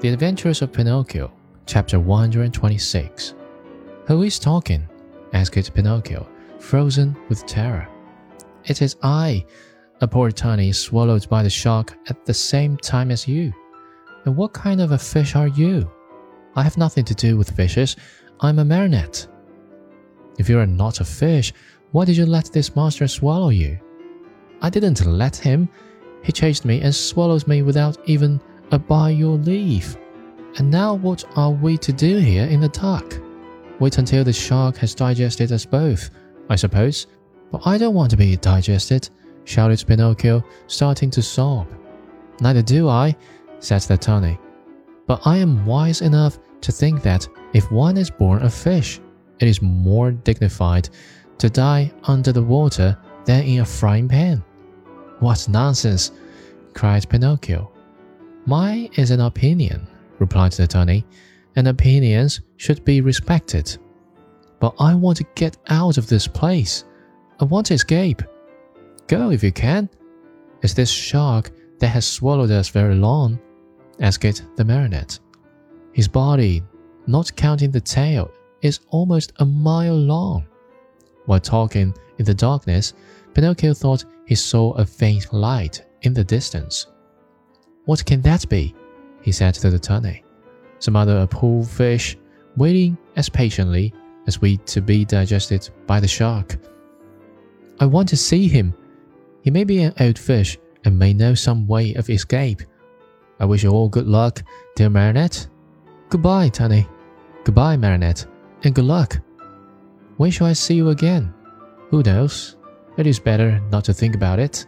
The Adventures of Pinocchio, Chapter 126. Who is talking? asked Pinocchio, frozen with terror. It is I, a poor tunny swallowed by the shark at the same time as you. And what kind of a fish are you? I have nothing to do with fishes. I'm a marionette. If you are not a fish, why did you let this monster swallow you? I didn't let him. He chased me and swallowed me without even by your leave. And now what are we to do here in the dark? Wait until the shark has digested us both, I suppose. But I don't want to be digested, shouted Pinocchio, starting to sob. Neither do I, said the tunny. But I am wise enough to think that if one is born a fish, it is more dignified to die under the water than in a frying pan. What nonsense! cried Pinocchio. Mine is an opinion, replied the tunny, and opinions should be respected. But I want to get out of this place. I want to escape. Go if you can. Is this shark that has swallowed us very long? asked the marionette. His body, not counting the tail, is almost a mile long. While talking in the darkness, Pinocchio thought he saw a faint light in the distance. What can that be? he said to the tunny. Some other poor fish, waiting as patiently as we to be digested by the shark. I want to see him. He may be an old fish and may know some way of escape. I wish you all good luck, dear Marionette. Goodbye, Tunny. Goodbye, Marionette, and good luck. When shall I see you again? Who knows? It is better not to think about it.